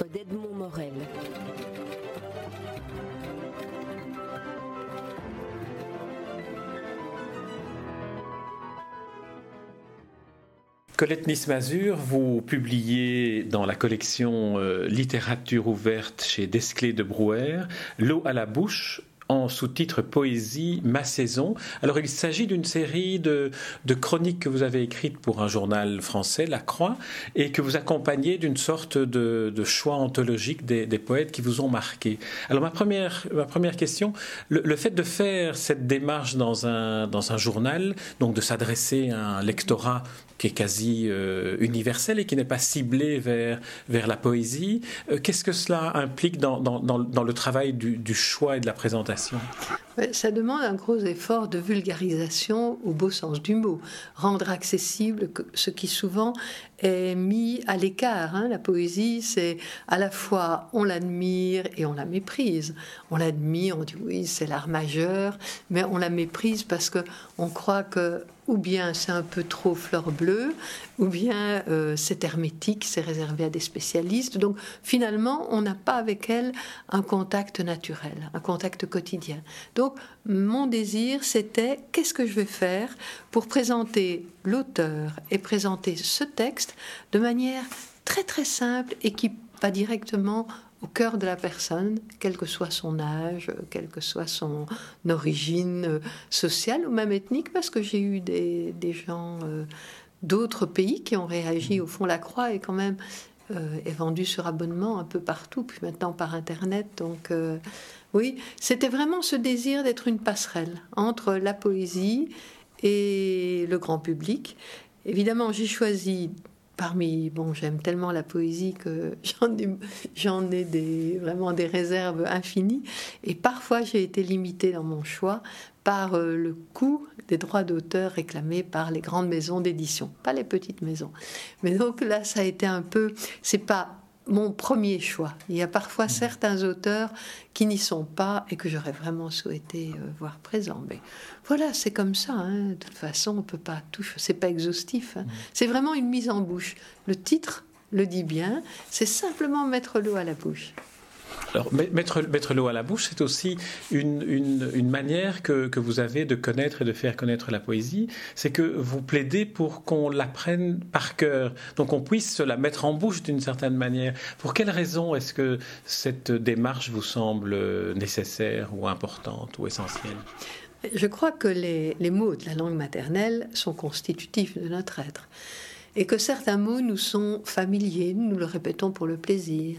d'Edmond Morel. Colette Nismazur, vous publiez dans la collection euh, Littérature ouverte chez Desclés de Brouwer L'eau à la bouche, en sous-titre Poésie, ma saison. Alors il s'agit d'une série de, chroniques que vous avez écrites pour un journal français, La Croix, et que vous accompagnez d'une sorte de, choix anthologique des, poètes qui vous ont marqué. Alors ma première, ma première question, le, fait de faire cette démarche dans un, dans un journal, donc de s'adresser à un lectorat qui est quasi euh, universel et qui n'est pas ciblé vers, vers la poésie. Euh, qu'est-ce que cela implique dans, dans, dans, le travail du, choix et de la présentation? Ça demande un gros effort de vulgarisation au beau sens du mot, rendre accessible ce qui souvent est mis à l'écart. Hein. La poésie, c'est à la fois on l'admire et on la méprise. On l'admire, on dit oui, c'est l'art majeur, mais on la méprise parce que on croit que ou bien c'est un peu trop fleur bleue, ou bien euh, c'est hermétique, c'est réservé à des spécialistes. Donc finalement, on n'a pas avec elle un contact naturel, un contact quotidien. Donc mon désir, c'était qu'est-ce que je vais faire pour présenter l'auteur et présenter ce texte de manière très très simple et qui va directement au cœur de la personne, quel que soit son âge, quelle que soit son origine euh, sociale ou même ethnique, parce que j'ai eu des, gens euh, d'autres pays qui ont réagi. Au fond, la croix est quand même euh, est vendue sur abonnement un peu partout, puis maintenant par Internet. Donc oui, c'était vraiment ce désir d'être une passerelle entre la poésie et le grand public. Évidemment, j'ai choisi parmi, bon, j'aime tellement la poésie que j'en ai, j'en ai des, vraiment des réserves infinies. Et parfois, j'ai été limitée dans mon choix par euh, le coût des droits d'auteur réclamés par les grandes maisons d'édition, pas les petites maisons. Mais donc là, ça a été un peu, c'est pas mon premier choix. Il y a parfois certains auteurs qui n'y sont pas et que j'aurais vraiment souhaité euh, voir présents. Mais voilà, c'est comme ça. Hein. De toute façon, on peut pas tout. C'est pas exhaustif. Hein. C'est vraiment une mise en bouche. Le titre le dit bien. C'est simplement mettre l'eau à la bouche. Alors, mettre, l'eau à la bouche, c'est aussi une, manière que, vous avez de connaître et de faire connaître la poésie. C'est que vous plaidez pour qu'on l'apprenne par cœur, donc qu'on puisse se la mettre en bouche d'une certaine manière. Pour quelle raison est-ce que cette démarche vous semble nécessaire ou importante ou essentielle? Je crois que les, les mots de la langue maternelle sont constitutifs de notre être et que certains mots nous sont familiers, nous le répétons pour le plaisir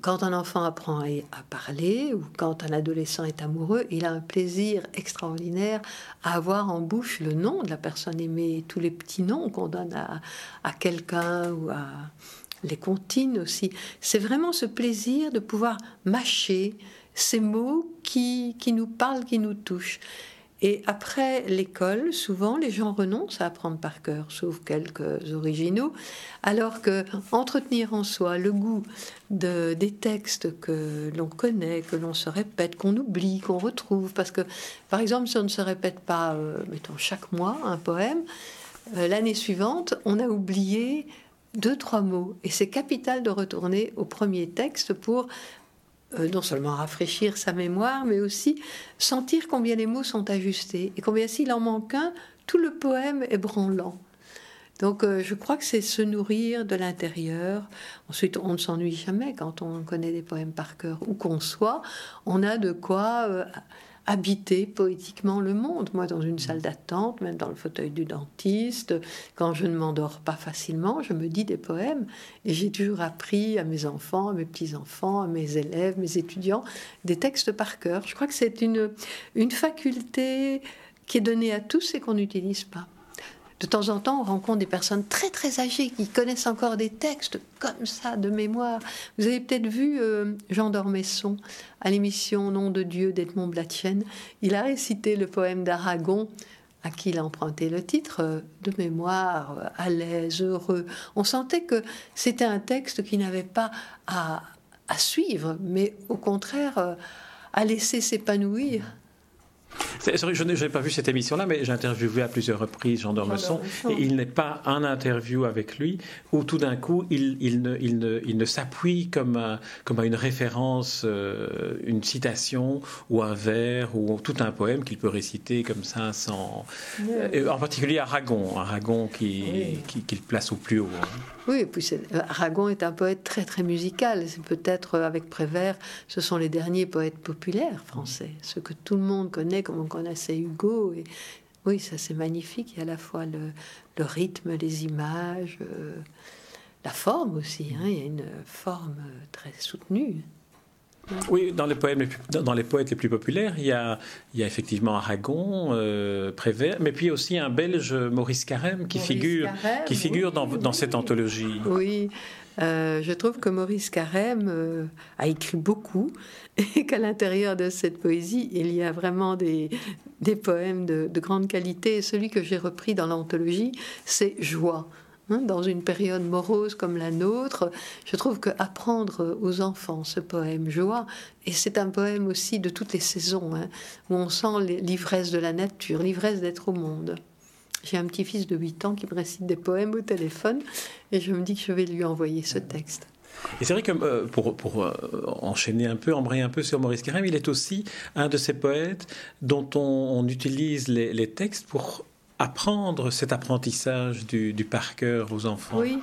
quand un enfant apprend à parler ou quand un adolescent est amoureux, il a un plaisir extraordinaire à avoir en bouche le nom de la personne aimée, tous les petits noms qu'on donne à, quelqu'un ou à les comptines aussi. C'est vraiment ce plaisir de pouvoir mâcher ces mots qui, qui nous parlent, qui nous touchent. Et après l'école, souvent, les gens renoncent à apprendre par cœur, sauf quelques originaux, alors que entretenir en soi le goût de, des textes que l'on connaît, que l'on se répète, qu'on oublie, qu'on retrouve, parce que, par exemple, si on ne se répète pas, euh, mettons, chaque mois un poème, euh, l'année suivante, on a oublié deux, trois mots. Et c'est capital de retourner au premier texte pour euh, non seulement rafraîchir sa mémoire, mais aussi sentir combien les mots sont ajustés et combien s'il en manque un, tout le poème est branlant. Donc euh, je crois que c'est se nourrir de l'intérieur. Ensuite, on ne s'ennuie jamais quand on connaît des poèmes par cœur, où qu'on soit. On a de quoi euh, habiter poétiquement le monde. Moi, dans une salle d'attente, même dans le fauteuil du dentiste, quand je ne m'endors pas facilement, je me dis des poèmes. Et j'ai toujours appris à mes enfants, à mes petits-enfants, à mes élèves, mes étudiants, des textes par cœur. Je crois que c'est une, une faculté qui est donnée à tous et qu'on n'utilise pas. De temps en temps, on rencontre des personnes très très âgées qui connaissent encore des textes comme ça de mémoire. Vous avez peut-être vu euh, Jean d'Ormesson à l'émission Nom de Dieu d'Edmond Blatchen. Il a récité le poème d'Aragon à qui il a emprunté le titre, euh, de mémoire, euh, à l'aise, heureux. On sentait que c'était un texte qui n'avait pas à, à, suivre, mais au contraire à laisser s'épanouir je n'ai pas vu cette émission-là, mais j'ai interviewé à plusieurs reprises Jean d'Ormesson. Et il n'est pas un interview avec lui où tout d'un coup, il, il, ne, il, ne, il ne s'appuie comme à, comme à une référence, euh, une citation ou un vers ou tout un poème qu'il peut réciter comme ça sans. En particulier Aragon, Aragon qui, qu'il place au plus haut. Hein. Oui, et puis Aragon est un poète très très musical. C'est peut-être euh, avec Prévert, ce sont les derniers poètes populaires français, ceux que tout le monde connaît comme on connaissait Hugo. Et oui, ça c'est magnifique. Il y a à la fois le, le rythme, les images, euh, la forme aussi. Hein. Il y a une forme très soutenue. Oui, dans les, poèmes, dans les poètes les plus populaires, il y a, il y a effectivement Aragon, euh, Prévert, mais puis aussi un Belge, Maurice Carême, qui figure, qui figure dans, dans, cette anthologie. Oui, euh, je trouve que Maurice Carême euh, a écrit beaucoup et qu'à l'intérieur de cette poésie, il y a vraiment des, des poèmes de, de grande qualité. Celui que j'ai repris dans l'anthologie, c'est Joie. Hein, dans une période morose comme la nôtre, je trouve que apprendre aux enfants ce poème Joie, et c'est un poème aussi de toutes les saisons, hein, où on sent l'ivresse de la nature, l'ivresse d'être au monde. J'ai un petit-fils de 8 ans qui me récite des poèmes au téléphone, et je me dis que je vais lui envoyer ce texte. Et c'est vrai que euh, pour, pour euh, enchaîner un peu, embrayer un peu sur Maurice Carême, il est aussi un de ces poètes dont on, utilise les, les textes pour apprendre cet apprentissage du, du par cœur aux enfants Oui,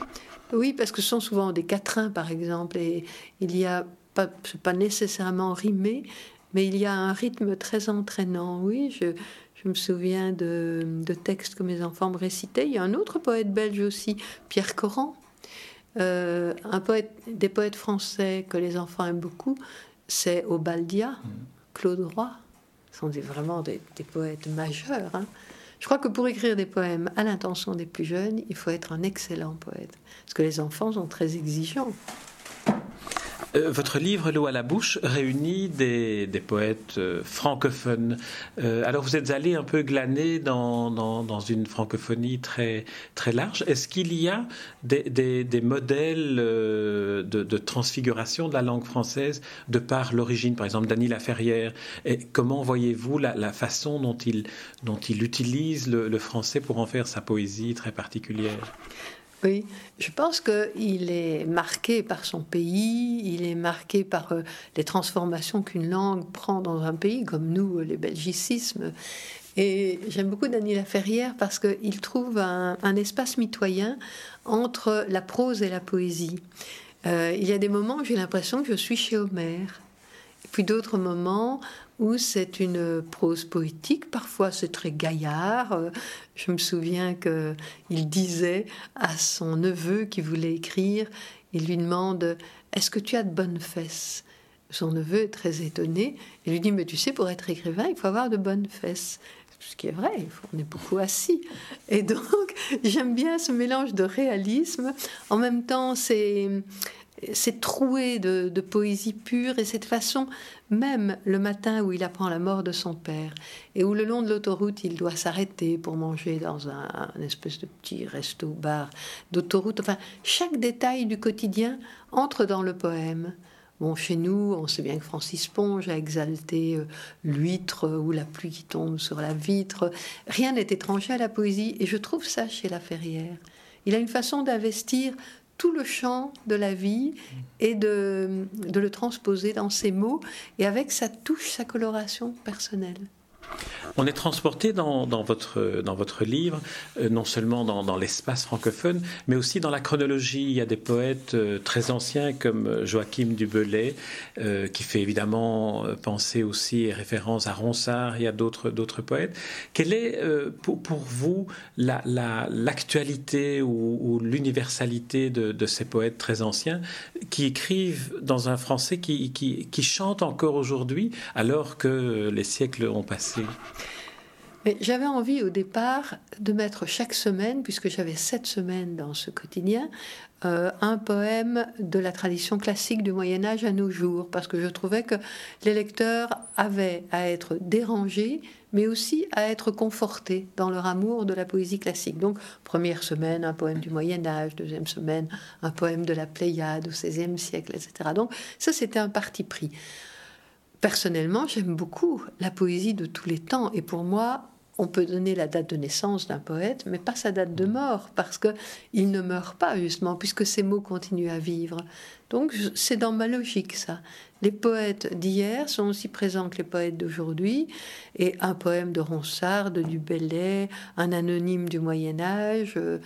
oui, parce que ce sont souvent des quatrains, par exemple, et il y a pas, pas nécessairement rimé, mais il y a un rythme très entraînant. Oui, je, je me souviens de, de, textes que mes enfants me récitaient. Il y a un autre poète belge aussi, Pierre Coran, euh, un poète, des poètes français que les enfants aiment beaucoup, c'est Obaldia, mmh. Claude Roy. Ce sont vraiment des, des poètes majeurs. Hein. Je crois que pour écrire des poèmes à l'intention des plus jeunes, il faut être un excellent poète. Parce que les enfants sont très exigeants. Euh, votre livre L'eau à la bouche réunit des, poètes euh, francophones. Euh, alors vous êtes allé un peu glaner dans, dans, une francophonie très, très large. Est-ce qu'il y a des, des, modèles de, de, transfiguration de la langue française de par l'origine, par exemple Dany Laferrière? Et comment voyez-vous la, la, façon dont il, dont il utilise le, le français pour en faire sa poésie très particulière? Oui, je pense qu'il est marqué par son pays, il est marqué par euh, les transformations qu'une langue prend dans un pays, comme nous, les belgicismes. Et j'aime beaucoup Dany Laferrière parce qu'il trouve un, espace mitoyen entre la prose et la poésie. Euh, il y a des moments où j'ai l'impression que je suis chez Homère. Puis d'autres moments où c'est une prose poétique. Parfois, c'est très gaillard. Euh, je me souviens qu'il disait à son neveu qui voulait écrire, il lui demande Est-ce que tu as de bonnes fesses? Son neveu est très étonné et lui dit Mais tu sais, pour être écrivain, il faut avoir de bonnes fesses ce qui est vrai, on est beaucoup assis. Et donc, j'aime bien ce mélange de réalisme. En même temps, c'est c'est troué de, poésie pure et cette façon, même le matin où il apprend la mort de son père et où le long de l'autoroute il doit s'arrêter pour manger dans un, espèce de petit resto-bar d'autoroute, enfin chaque détail du quotidien entre dans le poème. Bon, chez nous, on sait bien que Francis Ponge a exalté euh, l'huître ou la pluie qui tombe sur la vitre. Rien n'est étranger à la poésie et je trouve ça chez La Ferrière. Il a une façon d'investir tout le champ de la vie et de, le transposer dans ses mots et avec sa touche, sa coloration personnelle. On est transporté dans, votre, dans votre livre, euh, non seulement dans, l'espace francophone, mais aussi dans la chronologie. Il y a des poètes euh, très anciens comme euh, Joachim du Belay, qui fait évidemment penser aussi et référence à Ronsard. Y a d'autres, d'autres poètes. Quelle est pour, vous l'actualité la, ou, l'universalité de, ces poètes très anciens qui écrivent dans un français qui, qui chante encore aujourd'hui alors que les siècles ont passé mais j'avais envie au départ de mettre chaque semaine, puisque j'avais sept semaines dans ce quotidien, euh, un poème de la tradition classique du Moyen Âge à nos jours, parce que je trouvais que les lecteurs avaient à être dérangés, mais aussi à être confortés dans leur amour de la poésie classique. Donc, première semaine, un poème du Moyen Âge, deuxième semaine, un poème de la Pléiade au XVIe siècle, etc. Donc, ça, c'était un parti pris personnellement, j'aime beaucoup la poésie de tous les temps. Et pour moi, on peut donner la date de naissance d'un poète, mais pas sa date de mort, parce qu'il ne meurt pas, justement, puisque ses mots continuent à vivre. Donc c'est dans ma logique, ça. Les poètes d'hier sont aussi présents que les poètes d'aujourd'hui, et un poème de Ronsard, de Bellay, un anonyme du Moyen Âge, euh,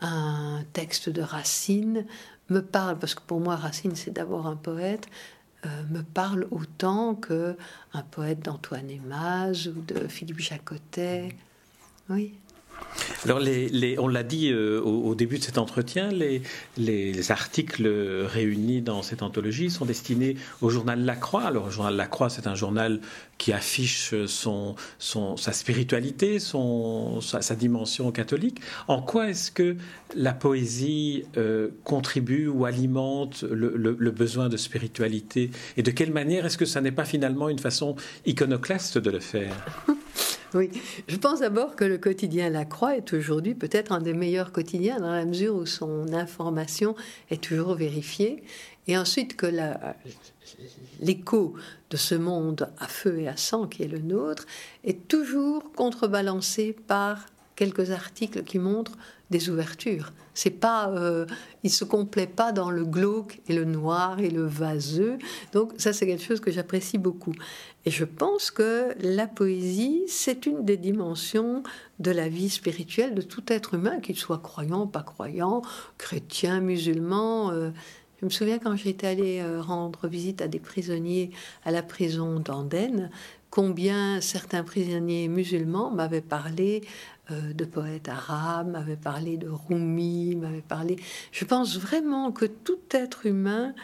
un texte de Racine me parle, parce que pour moi Racine c'est d'abord un poète, me parle autant que un poète d'Antoine Emaz ou de Philippe Jacotet. Oui. Alors, on l'a dit euh, au, début de cet entretien, les, articles réunis dans cette anthologie sont destinés au journal La Croix. Alors, le journal La Croix, c'est un journal qui affiche sa spiritualité, sa, dimension catholique. En quoi est-ce que la poésie euh, contribue ou alimente le, besoin de spiritualité? Et de quelle manière est-ce que ça n'est pas finalement une façon iconoclaste de le faire? Oui, je pense d'abord que le quotidien La Croix est aujourd'hui peut-être un des meilleurs quotidiens dans la mesure où son information est toujours vérifiée. Et ensuite que l'écho de ce monde à feu et à sang qui est le nôtre est toujours contrebalancé par quelques articles qui montrent des ouvertures. C'est pas, euh, il se complaît pas dans le glauque et le noir et le vaseux. Donc ça, c'est quelque chose que j'apprécie beaucoup. Et je pense que la poésie, c'est une des dimensions de la vie spirituelle de tout être humain, qu'il soit croyant, pas croyant, chrétien, musulman. Euh. je me souviens quand j'étais allée euh, rendre visite à des prisonniers à la prison d'Andenne, combien certains prisonniers musulmans m'avaient parlé euh, de poètes arabes, m'avaient parlé de Rumi, m'avaient parlé. Je pense vraiment que tout être humain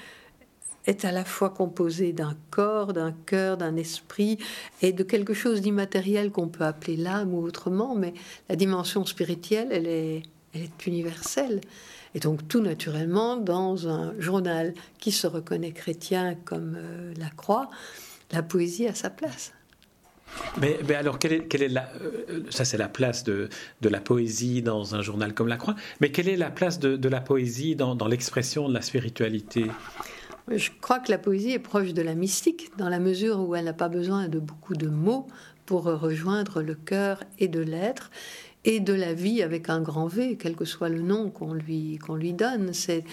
est à la fois composé d'un corps, d'un cœur, d'un esprit et de quelque chose d'immatériel qu'on peut appeler l'âme ou autrement, mais la dimension spirituelle, elle est, elle est universelle. Et donc tout naturellement, dans un journal qui se reconnaît chrétien comme euh, la croix, la poésie a sa place. Mais, alors, quelle est, la, euh, ça c'est la place de, de, la poésie dans un journal comme La Croix, mais quelle est la place de, de la poésie dans, dans l'expression de la spiritualité? Je crois que la poésie est proche de la mystique, dans la mesure où elle n'a pas besoin de beaucoup de mots pour rejoindre le cœur et de l'être et de la vie avec un grand V, quel que soit le nom qu'on lui, lui donne. C'est,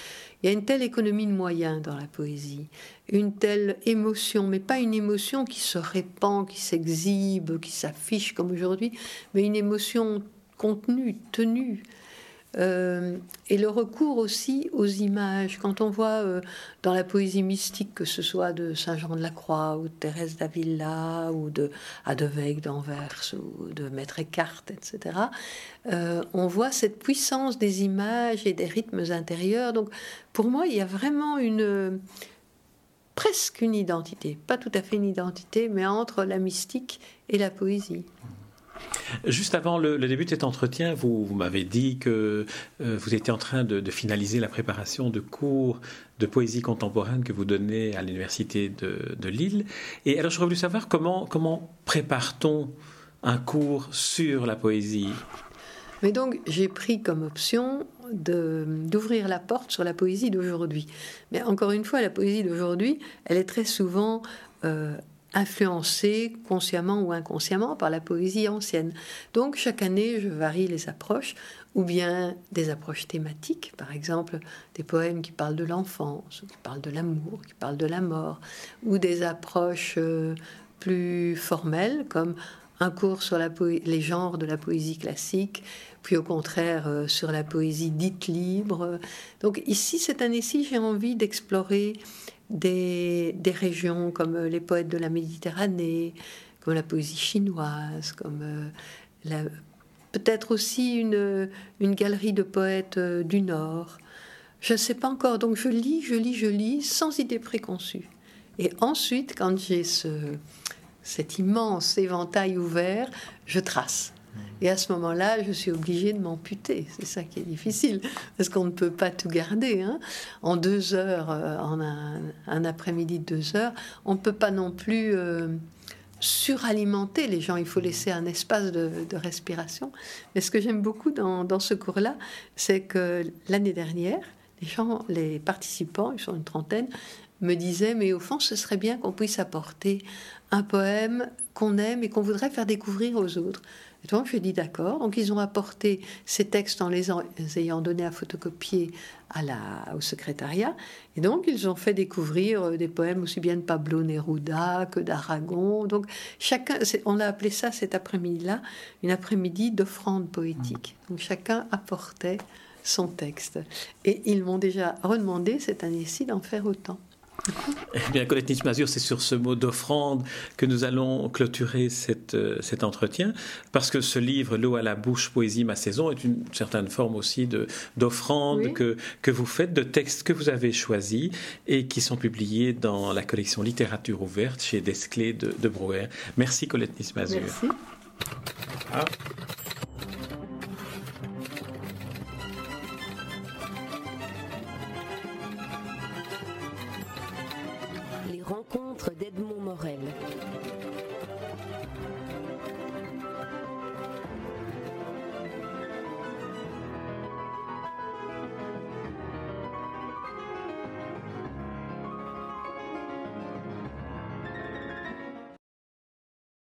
il y a une telle économie de moyens dans la poésie, une telle émotion, mais pas une émotion qui se répand, qui s'exhibe, qui s'affiche comme aujourd'hui, mais une émotion contenue, tenue. Euh, et le recours aussi aux images. Quand on voit euh, dans la poésie mystique, que ce soit de Saint Jean de la Croix ou de Thérèse d'Avila ou de Adevec d'Anvers ou de Maître Eckhart, etc., euh, on voit cette puissance des images et des rythmes intérieurs. Donc pour moi, il y a vraiment une presque une identité, pas tout à fait une identité, mais entre la mystique et la poésie. Juste avant le, début de cet entretien, vous, m'avez dit que euh, vous étiez en train de, finaliser la préparation de cours de poésie contemporaine que vous donnez à l'université de, Lille. Et alors, j'aurais voulu savoir comment, prépare-t-on un cours sur la poésie? Mais donc, j'ai pris comme option d'ouvrir la porte sur la poésie d'aujourd'hui. Mais encore une fois, la poésie d'aujourd'hui, elle est très souvent euh, influencé consciemment ou inconsciemment par la poésie ancienne. Donc chaque année, je varie les approches, ou bien des approches thématiques, par exemple des poèmes qui parlent de l'enfance, qui parlent de l'amour, qui parlent de la mort, ou des approches euh, plus formelles comme un cours sur la les genres de la poésie classique, puis au contraire euh, sur la poésie dite libre. Donc ici, cette année-ci, j'ai envie d'explorer des, régions comme les poètes de la Méditerranée, comme la poésie chinoise, comme euh, peut-être aussi une, une, galerie de poètes euh, du Nord. Je ne sais pas encore, donc je lis, je lis, je lis, sans idée préconçue. Et ensuite, quand j'ai ce, cet immense éventail ouvert, je trace. Et à ce moment-là, je suis obligée de m'amputer. C'est ça qui est difficile, parce qu'on ne peut pas tout garder. Hein. En deux heures, euh, en un, après-midi de deux heures, on ne peut pas non plus euh, suralimenter les gens. Il faut laisser un espace de, respiration. Mais ce que j'aime beaucoup dans, dans ce cours-là, c'est que l'année dernière, les gens, les participants, ils sont une trentaine, me disait, mais au fond, ce serait bien qu'on puisse apporter un poème qu'on aime et qu'on voudrait faire découvrir aux autres. Et donc, je dit d'accord. Donc, ils ont apporté ces textes en les, ayant donnés à photocopier à la, au secrétariat. Et donc, ils ont fait découvrir euh, des poèmes aussi bien de Pablo Neruda que d'Aragon. Donc, chacun, on a appelé ça cet après-midi-là une après-midi d'offrande poétique. Donc, chacun apportait son texte. Et ils m'ont déjà redemandé cette année-ci d'en faire autant. Eh bien, Colette Nismazur, c'est sur ce mot d'offrande que nous allons clôturer euh, cet entretien, parce que ce livre, L'eau à la bouche, poésie, ma saison, est une certaine forme aussi d'offrande que, que vous faites, de textes que vous avez choisis et qui sont publiés dans la collection Littérature ouverte chez Desclés de, de Brouwer. Merci Colette Nismazur. Merci. Ah.